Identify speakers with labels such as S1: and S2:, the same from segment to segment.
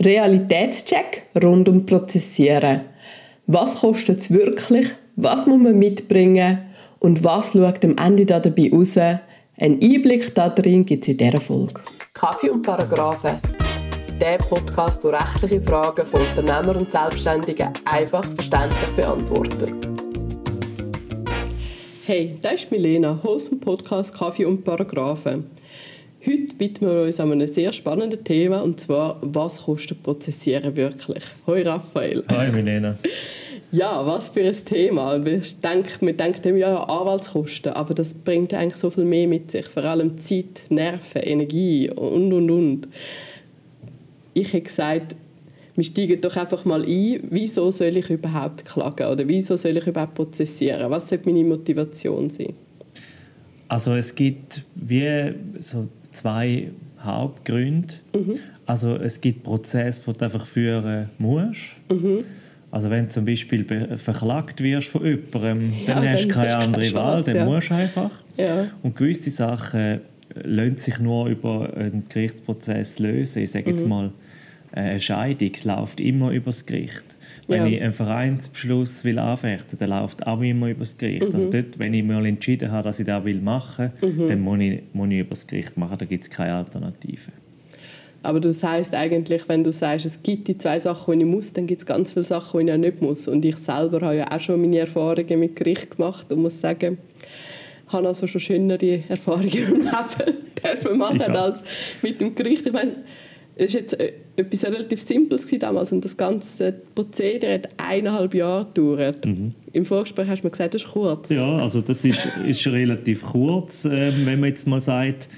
S1: Realitätscheck rund um Prozessieren. Was kostet es wirklich? Was muss man mitbringen? Und was schaut am Ende dabei raus? Ein Einblick darin gibt es in dieser Folge. Kaffee und Paragraphen. Der Podcast, der rechtliche Fragen von Unternehmern und Selbstständigen einfach verständlich beantwortet. Hey, das ist Milena, Host vom Podcast Kaffee und Paragraphen. Heute widmen wir uns einem sehr spannenden Thema, und zwar, was kostet Prozessieren wirklich? Hoi Raphael.
S2: Hi Milena.
S1: Ja, was für ein Thema. Wir denken, wir denken ja Anwaltskosten, aber das bringt eigentlich so viel mehr mit sich. Vor allem Zeit, Nerven, Energie und, und, und. Ich habe gesagt, wir steigen doch einfach mal ein, wieso soll ich überhaupt klagen oder wieso soll ich überhaupt prozessieren? Was soll meine Motivation sein?
S2: Also es gibt wie so zwei Hauptgründe. Mhm. Also es gibt Prozesse, die du einfach führen musst. Mhm. Also wenn du zum Beispiel verklagt wirst von jemandem, ja, dann hast du keine andere Wahl, dann ja. musst du einfach. Ja. Und gewisse Sachen lassen sich nur über einen Gerichtsprozess lösen. Ich sage jetzt mhm. mal, eine Scheidung läuft immer über das Gericht. Wenn ja. ich einen Vereinsbeschluss will anfechten will, dann läuft auch immer über das Gericht. Also mhm. Also dort, wenn ich mal entschieden habe, dass ich das will machen will, mhm. dann muss ich, muss ich über das Gericht machen. Da gibt es keine Alternative.
S1: Aber das heißt eigentlich, wenn du sagst, es gibt die zwei Sachen, die ich muss, dann gibt es ganz viele Sachen, die ich nicht muss. Und ich selber habe ja auch schon meine Erfahrungen mit Gericht gemacht und muss sagen, ich habe also schon schönere Erfahrungen im Leben machen ja. als mit dem Gericht. Ich meine, es war jetzt äh, etwas relativ Simples damals und das ganze Prozedere hat eineinhalb Jahre gedauert. Mhm. Im Vorgespräch hast du mir gesagt, das ist kurz.
S2: Ja, also das ist, ist relativ kurz, äh, wenn man jetzt mal sagt,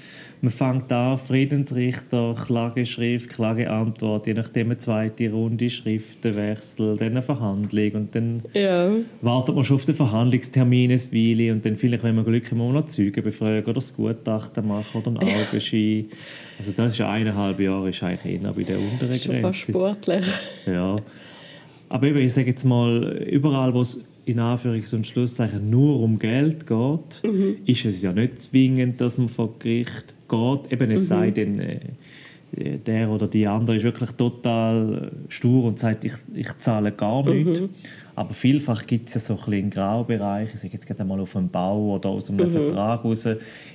S2: man fängt an, Friedensrichter, Klageschrift, Klageantwort, je nachdem eine zweite Runde, Schriftenwechsel, dann eine Verhandlung und dann ja. wartet man schon auf den Verhandlungstermin eine Weile und dann vielleicht, wenn man Glück hat, noch Zeugen befragen oder das Gutachten machen oder einen Augenschein. Also das ist eineinhalb Jahre, ist eigentlich eher bei der unteren Grenze. Schon
S1: fast sportlich.
S2: Ja. Aber eben, ich sage jetzt mal, überall, wo es in Anführungs- und Schlusszeichen nur um Geld geht, mhm. ist es ja nicht zwingend, dass man vor Gericht geht. Eben, es mhm. sei denn, äh, der oder die andere ist wirklich total stur und sagt, ich, ich zahle gar nichts. Mhm. Aber vielfach gibt es ja so ein bisschen einen Graubereich, ich sage jetzt gerade mal auf einem Bau oder aus einem mhm. Vertrag raus,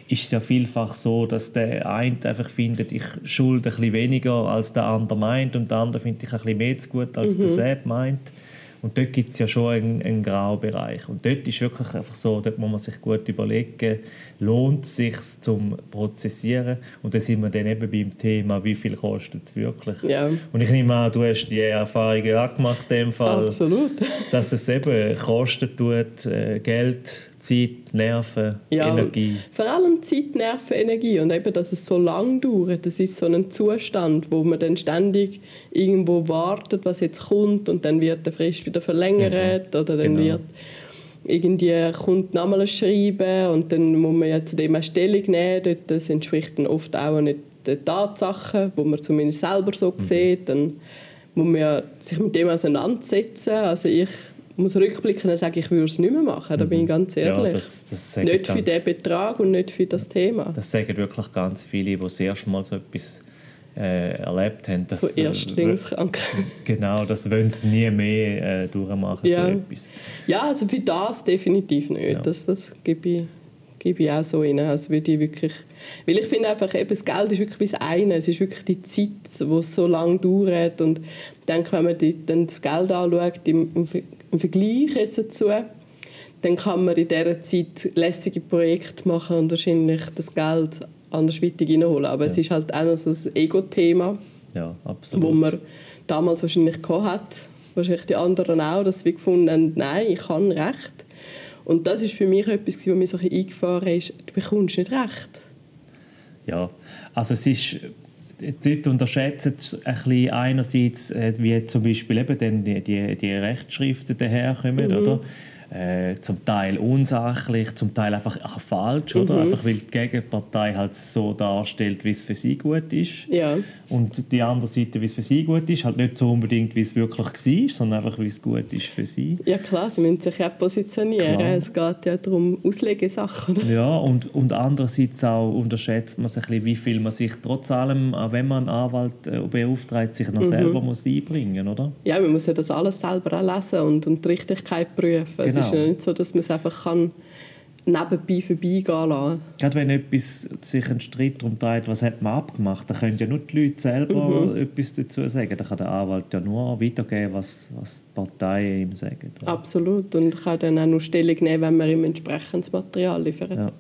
S2: ist ja vielfach so, dass der eine einfach findet, ich schulde ein bisschen weniger, als der andere meint und der andere findet, ich ein bisschen mehr zu gut, als mhm. der Sepp meint. Und dort gibt es ja schon einen, einen Graubereich. Und dort ist wirklich einfach so, dort muss man sich gut überlegen, lohnt es sich zum Prozessieren? Und da sind wir dann eben beim Thema, wie viel kostet es wirklich? Ja. Und ich nehme an, du hast die Erfahrungen auch gemacht in dem Fall.
S1: Absolut.
S2: dass es eben kosten tut, äh, Geld, Zeit, Nerven, ja, Energie.
S1: Vor allem Zeit, Nerven, Energie. Und eben, dass es so lange dauert. Das ist so ein Zustand, wo man dann ständig irgendwo wartet, was jetzt kommt und dann wird der Frist wieder verlängert mhm. oder dann genau. wird irgendwie kommt nochmal ein Schreiben und dann muss man ja zu dem eine Stellung nehmen. Das entspricht dann oft auch nicht den Tatsachen, wo man zumindest selber so mhm. sieht. Dann muss man ja sich mit dem auseinandersetzen. Also ich muss rückblicken und sagen, ich würde es nicht mehr machen. Da bin ich mhm. ganz ehrlich. Ja, das, das nicht für den Betrag und nicht für das Thema.
S2: Das sagen wirklich ganz viele, die das erste Mal so etwas äh, erlebt haben.
S1: Dass, so Erstlingskrank.
S2: Äh, genau, das wollen sie nie mehr äh, durchmachen,
S1: ja.
S2: so etwas.
S1: Ja, also für das definitiv nicht. Ja. Das, das gebe ich, gebe ich auch so rein. Also würde ich wirklich, weil ich finde einfach, eben, das Geld ist wirklich das eine. Es ist wirklich die Zeit, die es so lange dauert. Und ich denke, wenn man die, dann das Geld anschaut, im, im Vergleich jetzt dazu, dann kann man in dieser Zeit lässige Projekte machen und wahrscheinlich das Geld andersweitig reinholen. Aber ja. es ist halt auch noch so ein Ego-Thema,
S2: ja,
S1: wo man damals wahrscheinlich gehabt hat, wahrscheinlich die anderen auch, dass wir gefunden haben, nein, ich habe Recht. Und das ist für mich etwas, was mir so ein eingefahren ist, du bekommst nicht Recht.
S2: Ja, also es ist dort unterschätzen ein bisschen einerseits, äh, wie zum Beispiel eben dann die, die, die Rechtsschriften daherkommen, mhm. oder? Äh, zum Teil unsachlich, zum Teil einfach auch falsch, oder?
S1: Mhm.
S2: Einfach weil die Gegenpartei halt so darstellt, wie es für sie gut ist.
S1: Ja.
S2: Und die andere Seite, wie es für sie gut ist, halt nicht so unbedingt, wie es wirklich war, sondern einfach, wie es gut ist für sie.
S1: Ja klar, sie müssen sich ja positionieren.
S2: Klar.
S1: Es geht ja darum, Auslegesachen. Oder?
S2: Ja, und, und andererseits auch unterschätzt man sich ein bisschen, wie viel man sich trotz allem, auch wenn man einen Anwalt äh, beauftragt, sich noch selber muss einbringen oder?
S1: Ja, man muss ja das alles selber auch lesen und, und die Richtigkeit prüfen. Es
S2: Genau.
S1: ist ja nicht so, dass man es einfach kann nebenbei vorbeigehen lassen
S2: Gerade wenn etwas sich ein Streit darum dreht, was hat man abgemacht, dann können ja nur die Leute selber etwas dazu sagen. Da kann der Anwalt ja nur weitergeben, was, was die Parteien ihm sagen.
S1: Absolut. Und kann dann auch nur Stellung nehmen, wenn man ihm entsprechendes Material liefert.
S2: Ja.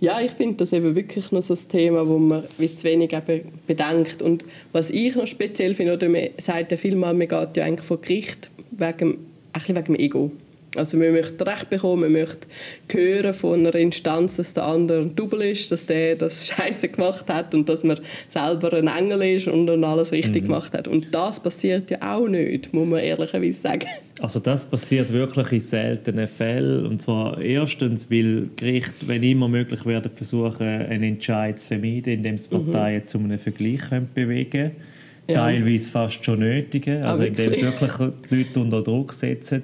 S1: Ja, ich finde das eben wirklich noch so ein Thema, wo man wie zu wenig eben bedenkt. Und was ich noch speziell finde, oder man sagt ja vielmal, man geht ja eigentlich vor Gericht wegen, ein bisschen wegen dem Ego. Also man möchte Recht bekommen, man möchte hören von einer Instanz, dass der andere ein Double ist, dass der das Scheiße gemacht hat und dass man selber ein Engel ist und dann alles richtig gemacht hat. Und das passiert ja auch nicht, muss man ehrlicherweise sagen.
S2: Also das passiert wirklich in seltenen Fällen. Und zwar erstens, weil Gerichte, wenn immer möglich werden, versuchen, einen Entscheid zu vermeiden, indem sie Parteien zu einem Vergleich bewegen können.
S1: Ja.
S2: Teilweise fast schon nötigen. Also indem sie wirklich die Leute unter Druck setzen.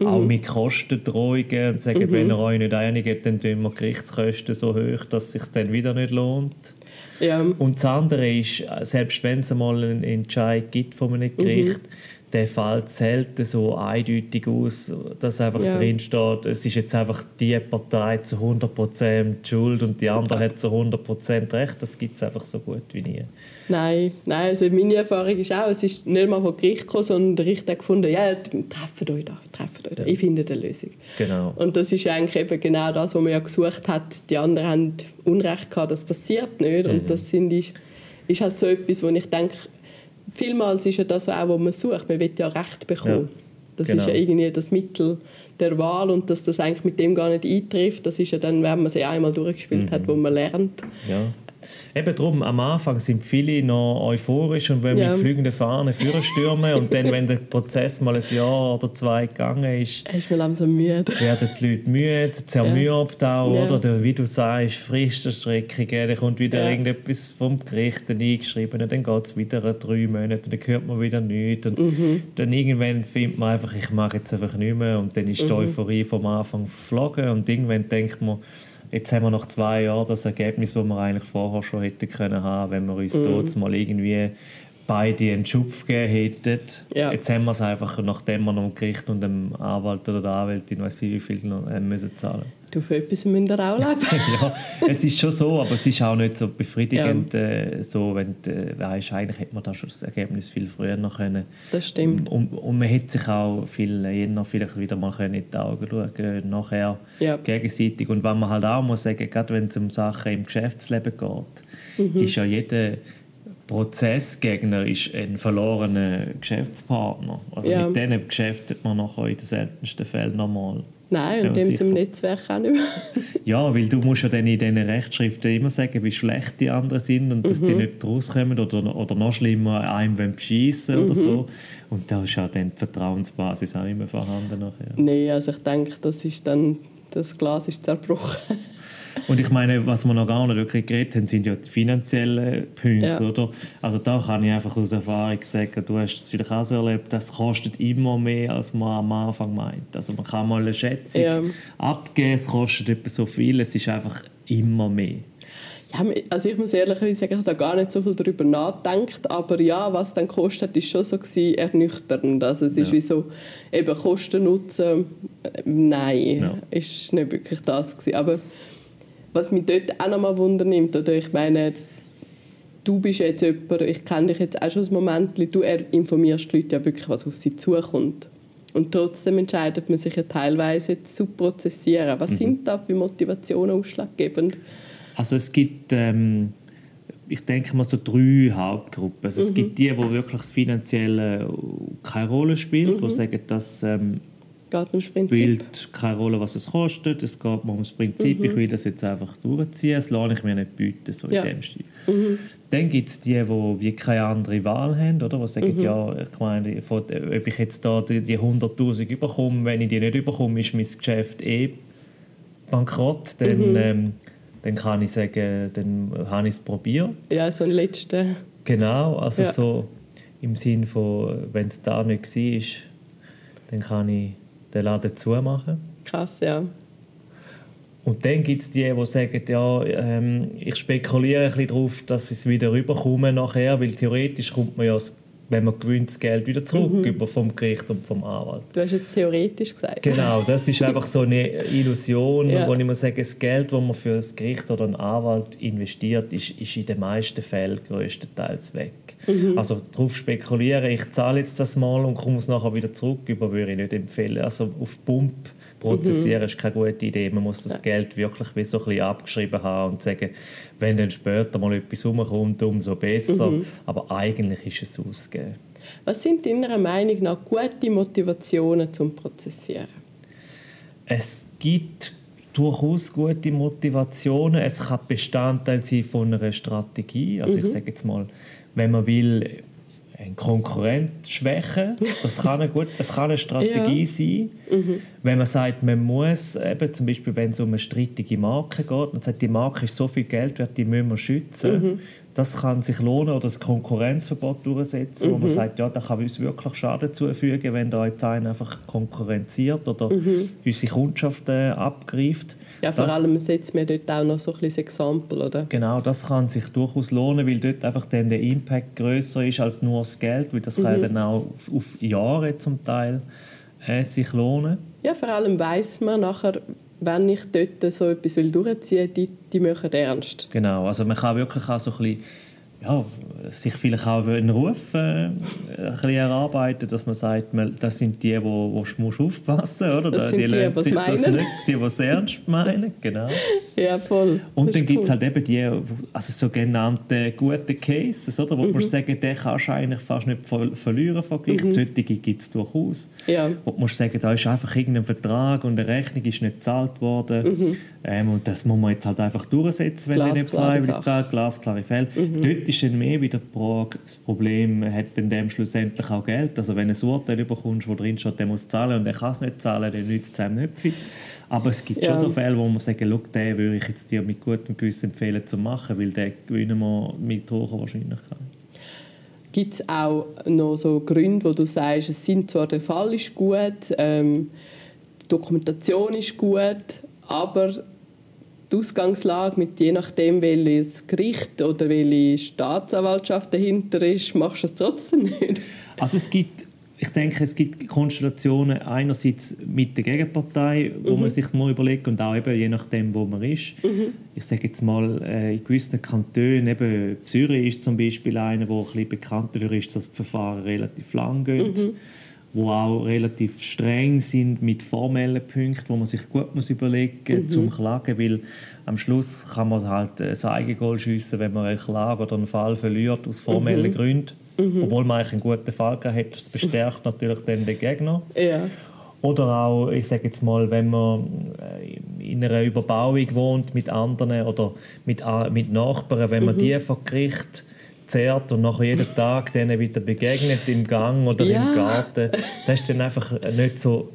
S2: Auch mit Kostendrohungen und sagen, wenn ihr euch nicht einigt, dann tun wir Gerichtskosten so hoch, dass es sich dann wieder nicht lohnt.
S1: Ja,
S2: Und das andere ist, selbst wenn es einmal einen Entscheid gibt von einem Gericht, der fällt selten so eindeutig aus, dass einfach
S1: Ja.
S2: drin steht, es ist jetzt einfach die Partei zu 100% schuld und die andere hat zu 100% recht. Das gibt es einfach so gut wie nie.
S1: Nein, nein also meine Erfahrung ist auch, es ist nicht mal vom Gericht gekommen, sondern der Richter gefunden, ja, trefft euch da, trefft euch da, ich finde eine Lösung.
S2: Genau.
S1: Und das ist eigentlich eben genau das, was man ja gesucht hat. Die anderen haben Unrecht gehabt, das passiert nicht.
S2: Mhm.
S1: Und das finde ich, ist halt so etwas, wo ich denke, vielmals ist ja das auch, was man sucht. Man will ja Recht bekommen.
S2: Ja,
S1: Das
S2: genau.
S1: ist ja irgendwie das Mittel der Wahl und dass das eigentlich mit dem gar nicht eintrifft, das ist ja dann, wenn man sie einmal durchgespielt
S2: Mhm.
S1: hat, wo man lernt.
S2: Ja. Eben darum, am Anfang sind viele noch euphorisch und wenn
S1: Ja.
S2: mit fliegenden Fahnen stürmen und dann, wenn der Prozess mal ein Jahr oder zwei gegangen ist,
S1: ist mir langsam müde.
S2: werden die Leute müde, zermürbt auch,
S1: Ja.
S2: oder? Wie du sagst, Fristenstreckungen, dann kommt wieder
S1: Ja.
S2: irgendetwas vom Gericht eingeschrieben und dann geht es wieder drei Monate und dann hört man wieder nichts und
S1: Mhm.
S2: dann irgendwann findet man einfach, ich mache jetzt einfach nicht mehr und dann ist die
S1: Mhm.
S2: Euphorie vom Anfang verflogen und irgendwann denkt man, jetzt haben wir nach zwei Jahren das Ergebnis, das wir eigentlich vorher schon hätten können haben, wenn wir uns
S1: Mhm.
S2: dort mal irgendwie beide einen Schupf gegeben hätten.
S1: Ja.
S2: Jetzt haben wir es einfach, nachdem wir noch dem Gericht und dem Anwalt oder der Anwältin, weiß ich wie viel, noch, äh, müssen zahlen
S1: Du, für etwas müsst ihr auch leben.
S2: ja, es ist schon so, aber es ist auch nicht so befriedigend, äh, so, wenn du äh, weißt, eigentlich hätte man da schon das Ergebnis viel früher noch können.
S1: Das stimmt.
S2: Und, und man hätte sich auch viel eher vielleicht wieder mal können in die Augen schauen können, nachher
S1: Ja.
S2: gegenseitig. Und was man halt auch muss sagen, gerade wenn es um Sachen im Geschäftsleben geht,
S1: Mhm.
S2: ist ja jeder Prozessgegner ist ein verlorener Geschäftspartner. Also
S1: Ja.
S2: mit denen geschäftet man nachher in den seltensten Fällen nochmal.
S1: Nein, und
S2: Ja,
S1: dem
S2: sicher.
S1: im Netzwerk auch nicht mehr.
S2: Ja, weil du musst ja dann in diesen Rechtschriften immer sagen, wie schlecht die anderen sind und dass
S1: Mhm.
S2: die nicht rauskommen oder, oder noch schlimmer, einem wollen beschissen
S1: Mhm.
S2: oder so. Und da ist ja dann die Vertrauensbasis auch mehr vorhanden nachher.
S1: Nein, also ich denke, das ist dann, das Glas ist zerbrochen.
S2: Und ich meine, was wir noch gar nicht wirklich geredet haben, sind ja die finanziellen Punkte,
S1: Ja.
S2: oder? Also da kann ich einfach aus Erfahrung sagen, du hast es vielleicht auch so erlebt, das kostet immer mehr, als man am Anfang meint. Also man kann mal eine Schätzung
S1: Ja.
S2: abgeben, es kostet etwa so viel, es ist einfach immer mehr.
S1: Ja, also ich muss ehrlich sagen, ich habe da gar nicht so viel darüber nachgedacht, aber ja, was dann kostet, ist schon so gewesen, ernüchternd. Also es ist
S2: Ja.
S1: wie so, eben Kosten, Nutzen, äh, nein,
S2: Ja.
S1: ist nicht wirklich das gewesen. Aber was mich dort auch nochmal wundernimmt, oder ich meine, du bist jetzt jemand, ich kenne dich jetzt auch schon ein Moment, du informierst die Leute ja wirklich, was auf sie zukommt. Und trotzdem entscheidet man sich ja teilweise zu prozessieren.
S2: Mhm.
S1: Was sind da für Motivationen ausschlaggebend?
S2: Also es gibt, ähm, ich denke mal so drei Hauptgruppen. Also es gibt die, wo wirklich das Finanzielle keine Rolle spielt, die sagen, das ähm,
S1: Geht ums Prinzip?
S2: spielt keine Rolle, was es kostet. Es geht mir ums Prinzip, ich will das jetzt einfach durchziehen, das lasse ich mir nicht bieten, so
S1: Ja.
S2: in dem Stil. Dann gibt es die, die wie keine andere Wahl haben, oder? die sagen, mhm. ja, ich meine, ob ich jetzt da die, die 100'000 überkomme, wenn ich die nicht überkomme, ist mein Geschäft eh bankrott. Dann, mhm. ähm, dann kann ich sagen, dann habe ich es probiert.
S1: Ja, so ein letzter.
S2: Genau, also ja. so im Sinn von, wenn es da nicht war, dann kann ich den Laden zumachen.
S1: Krass, ja.
S2: Und dann gibt es die, die sagen, ja, ähm, ich spekuliere ein bisschen darauf, dass es wieder rüberkommen nachher, weil theoretisch kommt man ja, wenn man gewinnt, das Geld wieder zurück mhm. über vom Gericht und vom Anwalt.
S1: Du hast jetzt theoretisch gesagt.
S2: Genau, das ist einfach so eine Illusion, ja. wo ich muss sagen, das Geld, das man für das Gericht oder einen Anwalt investiert, ist, ist in den meisten Fällen größtenteils weg. Mhm. Also darauf spekulieren, ich zahle jetzt das mal und komme es nachher wieder zurück, über würde ich nicht empfehlen. Also auf Pump prozessieren mhm. ist keine gute Idee. Man muss das Geld wirklich wie so ein bisschen abgeschrieben haben und sagen, wenn dann später mal etwas rumkommt, umso besser. Mhm. Aber eigentlich ist es ausgegeben.
S1: Was sind deiner Meinung nach gute Motivationen zum Prozessieren?
S2: Es gibt durchaus gute Motivationen. Es kann Bestandteil sein von einer Strategie. Also mhm. ich sage jetzt mal, wenn man will, einen Konkurrent schwächen. Das kann eine, gut, das kann eine Strategie ja. sein. Mhm. Wenn man sagt, man muss, eben, zum Beispiel wenn es um eine strittige Marke geht, man sagt, die Marke ist so viel Geld wert, die müssen wir schützen. Mhm. Das kann sich lohnen oder das Konkurrenzverbot durchsetzen, mhm. wo man mhm. sagt, ja, das kann uns wirklich Schaden zufügen, wenn da jetzt einer einfach konkurrenziert oder mhm. unsere Kundschaft äh, abgreift.
S1: Ja, vor das, allem setzt mir dort auch noch so ein bisschen Exempel, oder?
S2: Genau, das kann sich durchaus lohnen, weil dort einfach dann der Impact größer ist als nur das Geld, weil das mhm. kann dann auch auf, auf Jahre zum Teil äh, sich lohnen.
S1: Ja, vor allem weiß man nachher, wenn ich dort so etwas durchziehen will, die, die machen ernst.
S2: Genau, also man kann wirklich auch so ein bisschen ja, sich vielleicht auch einen Ruf äh, ein bisschen erarbeiten, dass man sagt, man, das sind die, wo, wo muss aufpassen oder?
S1: Das sind die, die, die sich das nicht,
S2: die, die es ernst meinen, genau.
S1: Ja, voll.
S2: Und das dann gibt es halt eben die also sogenannten guten Cases, oder? wo mhm. man sagen, den kannst du eigentlich fast nicht verlieren vor Gericht. Mhm. Solche gibt es durchaus.
S1: Ja.
S2: Wo man sagen, da ist einfach irgendein Vertrag und eine Rechnung ist nicht gezahlt worden. Mhm. Ähm, und das muss man jetzt halt einfach durchsetzen, wenn er nicht freiwillig zahlt. Glasklare Fälle. Mhm. Dort ist dann mehr wieder das Problem, hat dann dem schlussendlich auch Geld. Also wenn du ein Urteil bekommst, wo drin steht, der muss zahlen und er kann es nicht zahlen, dann nützt es einem nicht viel. Aber es gibt ja. schon so Fälle, wo man sagt, den würde ich jetzt dir mit gutem Gewissen empfehlen zu machen, weil den gewinnen wir mit hoher Wahrscheinlichkeit.
S1: Gibt es auch noch so Gründe, wo du sagst, es sind zwar der Fall ist gut, ähm, die Dokumentation ist gut, aber die Ausgangslage, mit je nachdem, welches Gericht oder welche Staatsanwaltschaft dahinter ist, machst du es trotzdem nicht?
S2: Also es gibt, ich denke, es gibt Konstellationen einerseits mit der Gegenpartei, wo mhm. man sich mal überlegt und auch eben je nachdem, wo man ist. Mhm. Ich sage jetzt mal, äh, in gewissen Kantonen, eben Zürich ist zum Beispiel einer, wo ein bisschen bekannter ist, dass die Verfahren relativ lang gehen. Mhm wo auch relativ streng sind mit formellen Punkten, wo man sich gut muss überlegen muss, mhm. zum Klagen, weil am Schluss kann man halt ein Eigengoal schiessen, wenn man eine Klage oder einen Fall verliert aus formellen mhm. Gründen, mhm. obwohl man eigentlich einen guten Fall gehabt hat. Das bestärkt natürlich dann den Gegner.
S1: Ja.
S2: Oder auch, ich sage jetzt mal, wenn man äh, in einer Überbauung wohnt mit anderen oder mit, mit Nachbarn, wenn man mhm. die vor Gericht zehrt und nachher jeden Tag denen wieder begegnet im Gang oder ja. im Garten, das ist dann einfach nicht so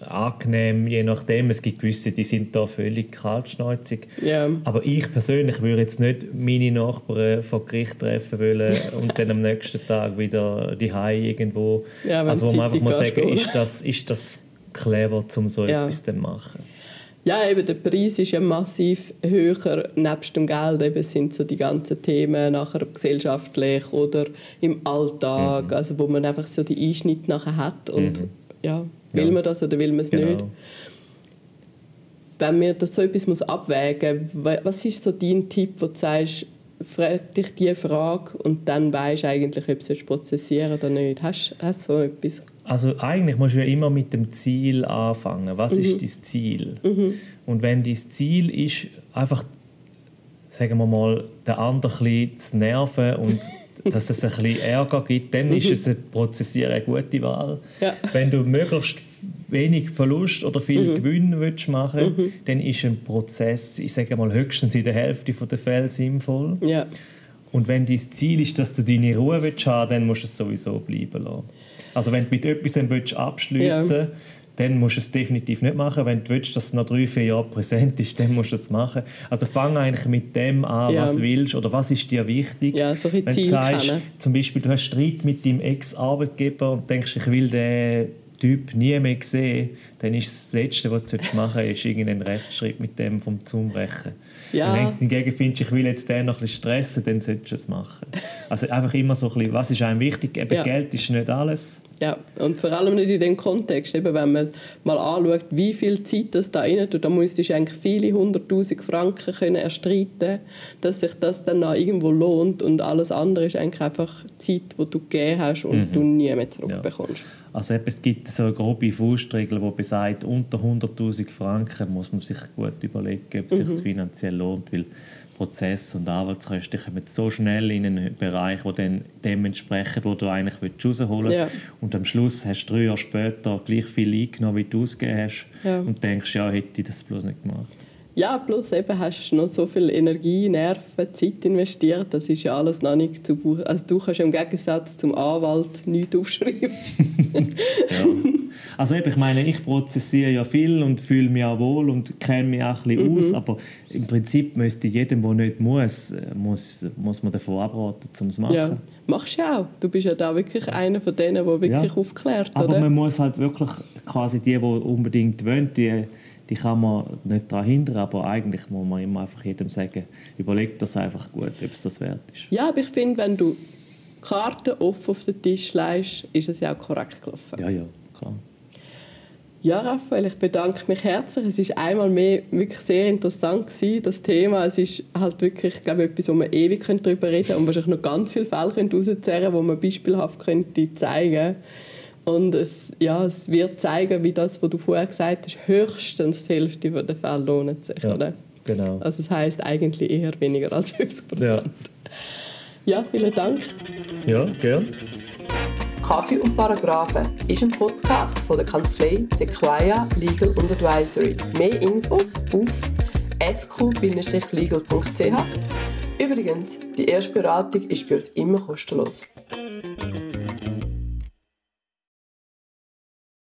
S2: angenehm, je nachdem. Es gibt gewisse, die sind da völlig kaltschneuzig.
S1: Ja.
S2: Aber ich persönlich würde jetzt nicht meine Nachbarn vor Gericht treffen wollen und dann am nächsten Tag wieder die Hai irgendwo.
S1: Ja,
S2: also wo man einfach mal sagen, ist das, ist das clever, um so ja. etwas zu machen.
S1: Ja, eben der Preis ist ja massiv höher. Nebst dem Geld eben sind so die ganzen Themen nachher gesellschaftlich oder im Alltag, mhm. also wo man einfach so die Einschnitte nachher hat und mhm. ja, will ja. man das oder will man es genau. nicht? Wenn man das so etwas muss abwägen muss, was ist so dein Tipp, wo du sagst, frag dich diese Frage und dann weißt du eigentlich, ob du es prozessieren oder nicht. Hast du so etwas?
S2: Also eigentlich musst du ja immer mit dem Ziel anfangen. Was mhm. ist dein Ziel?
S1: Mhm.
S2: Und wenn dein Ziel ist, einfach, sagen wir mal, den anderen ein zu nerven und dass es ein bisschen Ärger gibt, dann ist mhm. es ein Prozessieren eine gute Wahl.
S1: Ja.
S2: Wenn du möglichst wenig Verlust oder viel mhm. Gewinn willst machen mhm. dann ist ein Prozess, ich sage mal, höchstens in der Hälfte der Fälle sinnvoll.
S1: Ja.
S2: Und wenn dein Ziel ist, dass du deine Ruhe willst haben dann musst du es sowieso bleiben lassen. Also wenn du mit etwas abschließen willst, dann musst du es definitiv nicht machen. Wenn du willst, dass es noch drei, vier Jahre präsent ist, dann musst du es machen. Also fang eigentlich mit dem an, ja. was du willst oder was ist dir wichtig.
S1: Ja, so
S2: Wenn du sagst, kennen. zum Beispiel, du hast Streit mit deinem Ex-Arbeitgeber und denkst, ich will den Typ nie mehr sehen, dann ist das Letzte, was du machen solltest, irgendeinen Rechtsschritt mit dem vom Zumbrechen. Ja. Wenn du hingegen findest, ich will jetzt den noch ein bisschen stressen, dann solltest du es machen. Also einfach immer so ein bisschen, was ist einem wichtig? Eben ja. Geld ist nicht alles.
S1: Ja, und vor allem nicht in dem Kontext, eben wenn man mal anschaut, wie viel Zeit das da rein tut, da müsstest du eigentlich viele hunderttausend Franken können erstreiten dass sich das dann noch irgendwo lohnt und alles andere ist eigentlich einfach Zeit, die du gegeben hast und mhm. du nie mehr zurückbekommst. Ja.
S2: Also es gibt so eine grobe Faustregel, die besagt, unter 100'000 Franken muss man sich gut überlegen, ob es mhm. sich finanziell lohnt, weil Prozess und Arbeitskosten kommen so schnell in einen Bereich, wo dann dementsprechend, wo du eigentlich rausholen willst. Ja. Und am Schluss hast du drei Jahre später gleich viel eingenommen, wie du ausgegeben hast ja. und denkst, ja, hätte ich das bloß nicht gemacht.
S1: Ja, plus eben hast du noch so viel Energie, Nerven, Zeit investiert. Das ist ja alles noch nicht zu buchen. Also du kannst im Gegensatz zum Anwalt nichts aufschreiben.
S2: ja. Also eben, ich meine, ich prozessiere ja viel und fühle mich auch wohl und kenne mich auch ein bisschen mhm. aus, aber im Prinzip müsste jedem, der nicht muss, muss, muss man davon abraten, um es zu machen.
S1: Ja, machst du auch. Du bist ja da wirklich einer von denen, der wirklich ja. aufklärt,
S2: Aber
S1: oder?
S2: man muss halt wirklich quasi die, die unbedingt wollen, die die kann man nicht daran hindern, aber eigentlich muss man immer einfach jedem sagen, überleg das einfach gut, ob es das wert ist.
S1: Ja, aber ich finde, wenn du Karten offen auf den Tisch legst, ist es ja auch korrekt gelaufen.
S2: Ja, ja, klar.
S1: Ja, Raphael, ich bedanke mich herzlich. Es ist einmal mehr wirklich sehr interessant gewesen, das Thema. Es ist halt wirklich, glaube ich, etwas, wo man ewig darüber reden könnte und wahrscheinlich noch ganz viele Fälle herauszerren wo man beispielhaft könnte zeigen und es, ja, es wird zeigen, wie das, was du vorher gesagt hast, höchstens die Hälfte der Fälle lohnt sich. Ja, oder?
S2: Genau.
S1: Also das heißt eigentlich eher weniger als 50 Prozent. Ja. ja, vielen Dank.
S2: Ja, gern.
S1: Kaffee und Paragraphen ist ein Podcast von der Kanzlei Sequoia Legal Advisory. Mehr Infos auf sq-legal.ch. Übrigens, die erste Beratung ist bei uns immer kostenlos.